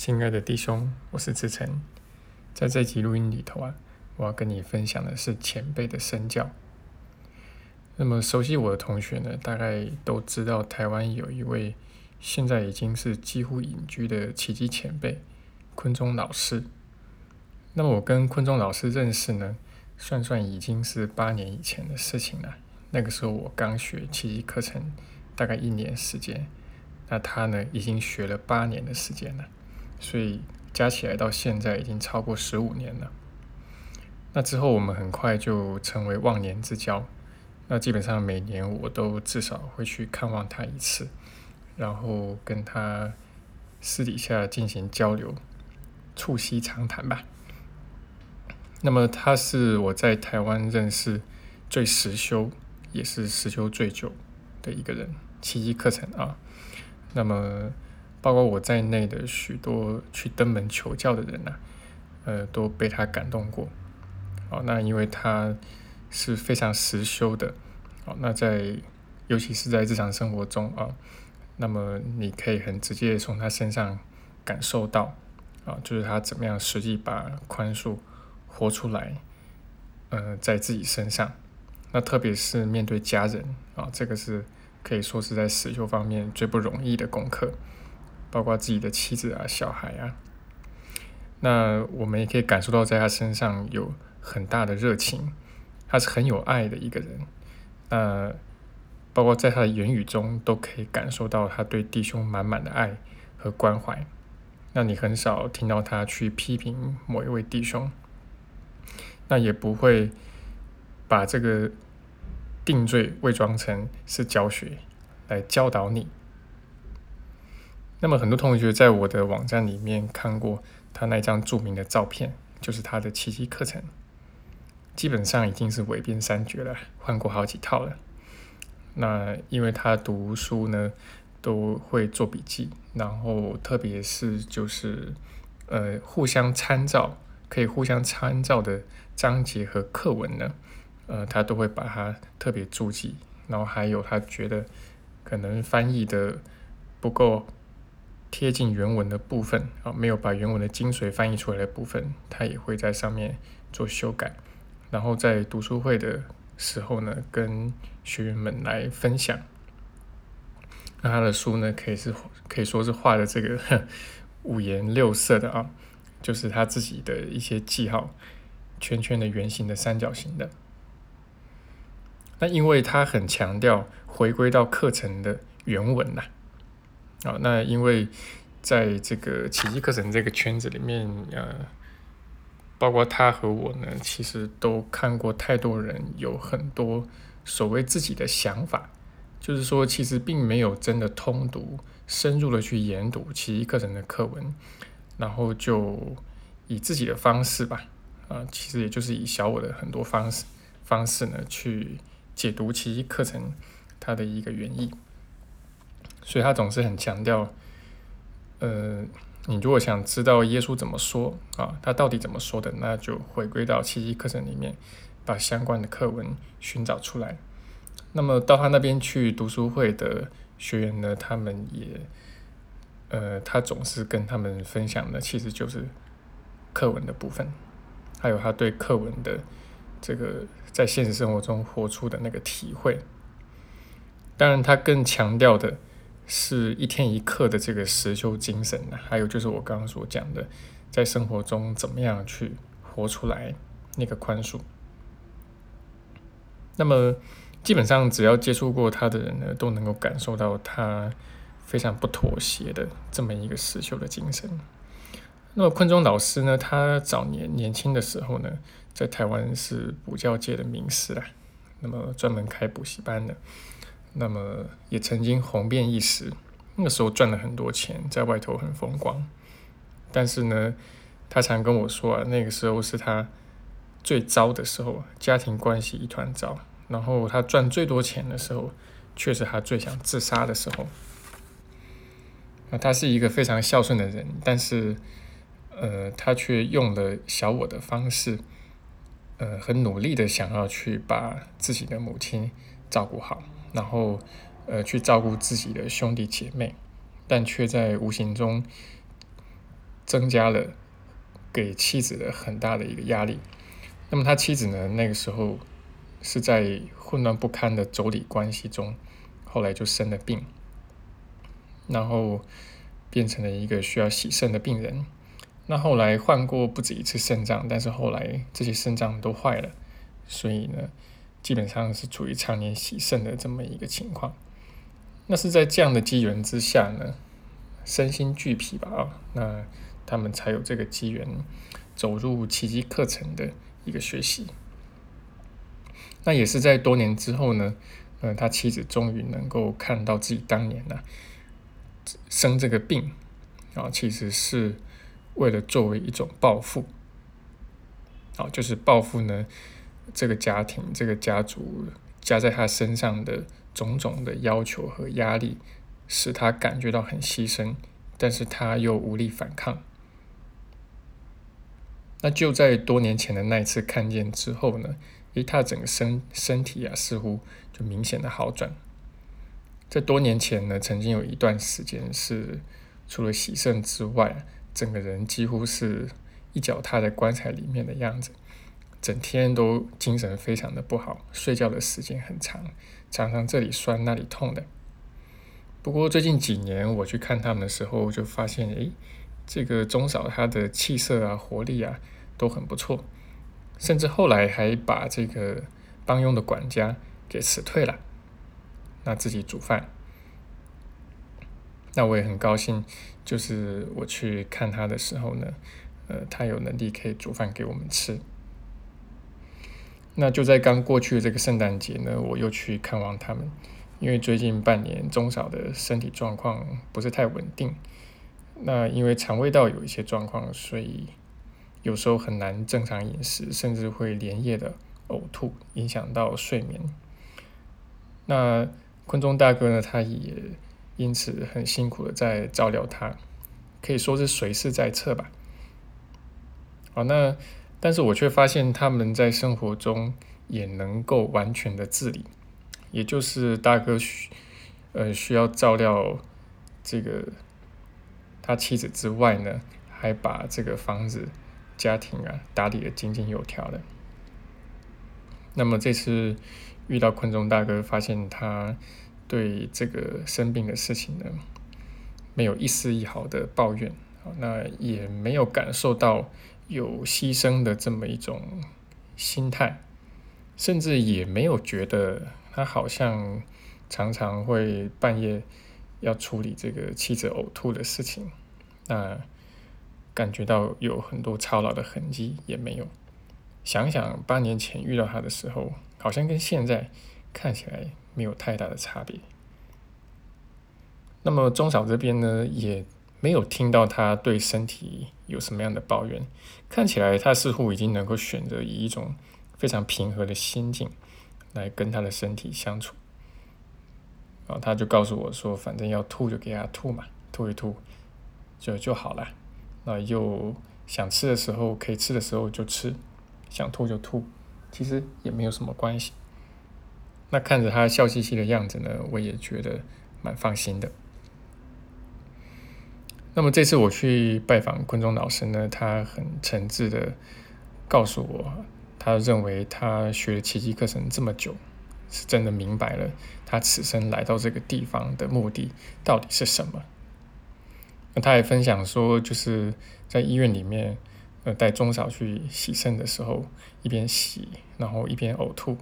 亲爱的弟兄，我是志成，在这集录音里头啊，我要跟你分享的是前辈的身教。那么熟悉我的同学呢，大概都知道台湾有一位现在已经是几乎隐居的奇迹前辈昆中老师。那么我跟昆中老师认识呢，算算已经是八年以前的事情了。那个时候我刚学奇迹课程，大概一年时间，那他呢已经学了八年的时间了。所以加起来到现在已经超过十五年了。那之后我们很快就成为忘年之交。那基本上每年我都至少会去看望他一次，然后跟他私底下进行交流，促膝长谈吧。那么他是我在台湾认识最实修，也是实修最久的一个人，奇迹课程啊。那么。包括我在内的许多去登门求教的人呐，呃，都被他感动过。哦，那因为他是非常实修的，哦，那在尤其是在日常生活中啊，那么你可以很直接从他身上感受到，啊，就是他怎么样实际把宽恕活出来，呃，在自己身上。那特别是面对家人啊，这个是可以说是在实修方面最不容易的功课。包括自己的妻子啊、小孩啊，那我们也可以感受到，在他身上有很大的热情，他是很有爱的一个人。那包括在他的言语中，都可以感受到他对弟兄满满的爱和关怀。那你很少听到他去批评某一位弟兄，那也不会把这个定罪伪装成是教学来教导你。那么很多同学在我的网站里面看过他那张著名的照片，就是他的奇迹课程，基本上已经是伪编三绝了，换过好几套了。那因为他读书呢，都会做笔记，然后特别是就是呃互相参照，可以互相参照的章节和课文呢，呃他都会把它特别注记，然后还有他觉得可能翻译的不够。贴近原文的部分啊，没有把原文的精髓翻译出来的部分，他也会在上面做修改，然后在读书会的时候呢，跟学员们来分享。那他的书呢，可以是可以说是画的这个 五颜六色的啊，就是他自己的一些记号，圈圈的、圆形的、三角形的。那因为他很强调回归到课程的原文呐。啊那因为在这个奇迹课程这个圈子里面，呃，包括他和我呢，其实都看过太多人有很多所谓自己的想法，就是说，其实并没有真的通读、深入的去研读奇迹课程的课文，然后就以自己的方式吧，啊，其实也就是以小我的很多方式方式呢，去解读奇迹课程它的一个原意。所以他总是很强调，呃，你如果想知道耶稣怎么说啊，他到底怎么说的，那就回归到七七课程里面，把相关的课文寻找出来。那么到他那边去读书会的学员呢，他们也，呃，他总是跟他们分享的，其实就是课文的部分，还有他对课文的这个在现实生活中活出的那个体会。当然，他更强调的。是一天一课的这个实修精神呢，还有就是我刚刚所讲的，在生活中怎么样去活出来那个宽恕。那么基本上只要接触过他的人呢，都能够感受到他非常不妥协的这么一个实修的精神。那么昆中老师呢，他早年年轻的时候呢，在台湾是补教界的名师啊，那么专门开补习班的。那么也曾经红遍一时，那个时候赚了很多钱，在外头很风光。但是呢，他常跟我说啊，那个时候是他最糟的时候，家庭关系一团糟。然后他赚最多钱的时候，却是他最想自杀的时候。那他是一个非常孝顺的人，但是呃，他却用了小我的方式，呃，很努力的想要去把自己的母亲照顾好。然后，呃，去照顾自己的兄弟姐妹，但却在无形中增加了给妻子的很大的一个压力。那么他妻子呢，那个时候是在混乱不堪的妯娌关系中，后来就生了病，然后变成了一个需要洗肾的病人。那后来换过不止一次肾脏，但是后来这些肾脏都坏了，所以呢，基本上是处于常年喜肾的这么一个情况。那是在这样的机缘之下呢，身心俱疲吧啊，那他们才有这个机缘走入奇迹课程的一个学习。那也是在多年之后呢，呃，他妻子终于能够看到自己当年呢生这个病啊，其实是。为了作为一种报复，啊，就是报复呢，这个家庭、这个家族加在他身上的种种的要求和压力，使他感觉到很牺牲，但是他又无力反抗。那就在多年前的那一次看见之后呢，诶，他整个身身体啊，似乎就明显的好转。在多年前呢，曾经有一段时间是除了洗肾之外。整个人几乎是一脚踏在棺材里面的样子，整天都精神非常的不好，睡觉的时间很长，常常这里酸那里痛的。不过最近几年我去看他们的时候，就发现，诶，这个钟嫂她的气色啊、活力啊都很不错，甚至后来还把这个帮佣的管家给辞退了，那自己煮饭。那我也很高兴，就是我去看他的时候呢，呃，他有能力可以煮饭给我们吃。那就在刚过去的这个圣诞节呢，我又去看望他们，因为最近半年中嫂的身体状况不是太稳定，那因为肠胃道有一些状况，所以有时候很难正常饮食，甚至会连夜的呕吐，影响到睡眠。那坤中大哥呢，他也。因此很辛苦的在照料他，可以说是随时在侧吧。好，那但是我却发现他们在生活中也能够完全的自理，也就是大哥需呃需要照料这个他妻子之外呢，还把这个房子家庭啊打理的井井有条的。那么这次遇到昆虫大哥，发现他。对这个生病的事情呢，没有一丝一毫的抱怨，那也没有感受到有牺牲的这么一种心态，甚至也没有觉得他好像常常会半夜要处理这个妻子呕吐的事情，那感觉到有很多操劳的痕迹也没有。想想八年前遇到他的时候，好像跟现在看起来。没有太大的差别。那么钟嫂这边呢，也没有听到他对身体有什么样的抱怨，看起来他似乎已经能够选择以一种非常平和的心境来跟他的身体相处。然后他就告诉我说：“反正要吐就给他吐嘛，吐一吐就就好了。那又想吃的时候可以吃的时候就吃，想吐就吐，其实也没有什么关系。”那看着他笑嘻嘻的样子呢，我也觉得蛮放心的。那么这次我去拜访昆中老师呢，他很诚挚的告诉我，他认为他学了奇迹课程这么久，是真的明白了他此生来到这个地方的目的到底是什么。那他也分享说，就是在医院里面，呃，带钟嫂去洗肾的时候，一边洗，然后一边呕吐。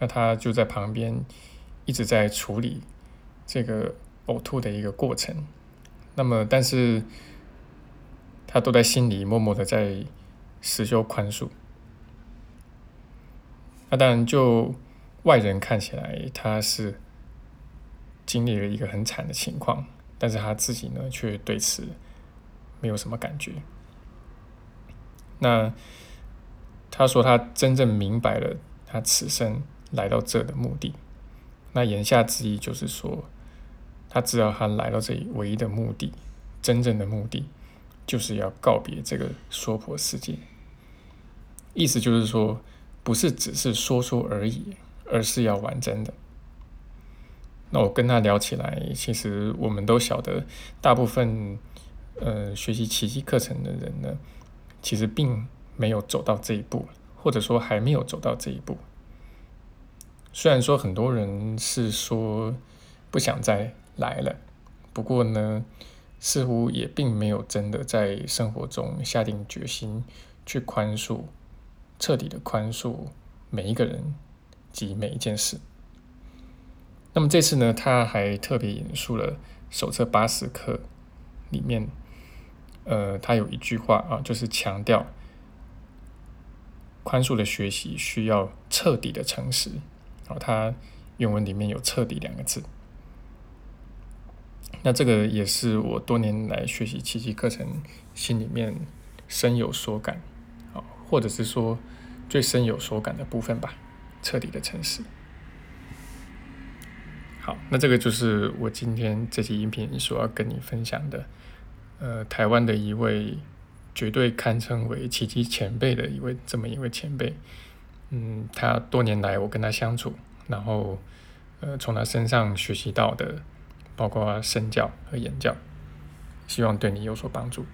那他就在旁边一直在处理这个呕吐的一个过程，那么但是他都在心里默默的在实修宽恕。那当然，就外人看起来他是经历了一个很惨的情况，但是他自己呢却对此没有什么感觉。那他说他真正明白了他此生。来到这的目的，那言下之意就是说，他知道他来到这里唯一的目的，真正的目的，就是要告别这个娑婆世界。意思就是说，不是只是说说而已，而是要完真的。那我跟他聊起来，其实我们都晓得，大部分呃学习奇迹课程的人呢，其实并没有走到这一步，或者说还没有走到这一步。虽然说很多人是说不想再来了，不过呢，似乎也并没有真的在生活中下定决心去宽恕、彻底的宽恕每一个人及每一件事。那么这次呢，他还特别引述了手册八十课里面，呃，他有一句话啊，就是强调宽恕的学习需要彻底的诚实。哦，它原文里面有“彻底”两个字。那这个也是我多年来学习奇迹课程心里面深有所感，啊，或者是说最深有所感的部分吧。彻底的诚实。好，那这个就是我今天这期音频所要跟你分享的，呃，台湾的一位绝对堪称为奇迹前辈的一位这么一位前辈。嗯，他多年来我跟他相处，然后呃从他身上学习到的，包括身教和言教，希望对你有所帮助。